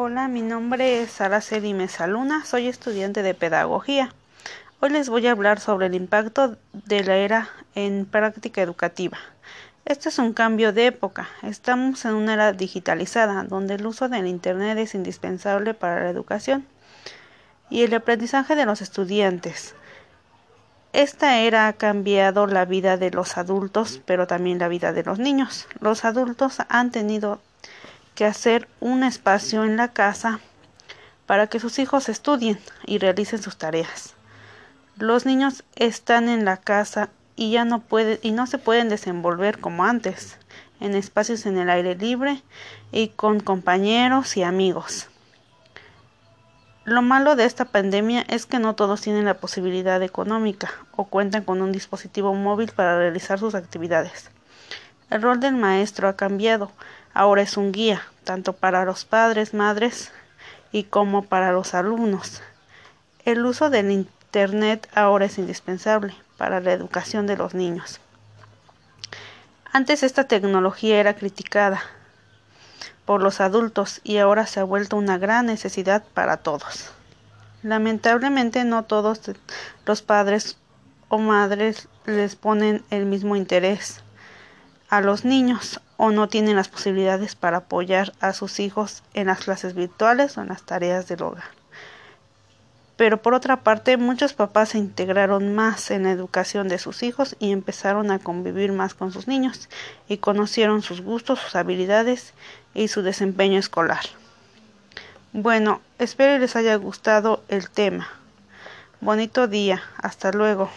Hola, mi nombre es Araceli Mesaluna, soy estudiante de pedagogía. Hoy les voy a hablar sobre el impacto de la era en práctica educativa. Este es un cambio de época. Estamos en una era digitalizada, donde el uso del Internet es indispensable para la educación y el aprendizaje de los estudiantes. Esta era ha cambiado la vida de los adultos, pero también la vida de los niños. Los adultos han tenido que hacer un espacio en la casa para que sus hijos estudien y realicen sus tareas. Los niños están en la casa y ya no pueden y no se pueden desenvolver como antes, en espacios en el aire libre y con compañeros y amigos. Lo malo de esta pandemia es que no todos tienen la posibilidad económica o cuentan con un dispositivo móvil para realizar sus actividades. El rol del maestro ha cambiado, ahora es un guía, tanto para los padres, madres y como para los alumnos. El uso del Internet ahora es indispensable para la educación de los niños. Antes esta tecnología era criticada por los adultos y ahora se ha vuelto una gran necesidad para todos. Lamentablemente no todos los padres o madres les ponen el mismo interés a los niños o no tienen las posibilidades para apoyar a sus hijos en las clases virtuales o en las tareas del hogar. Pero por otra parte, muchos papás se integraron más en la educación de sus hijos y empezaron a convivir más con sus niños y conocieron sus gustos, sus habilidades y su desempeño escolar. Bueno, espero les haya gustado el tema. Bonito día. Hasta luego.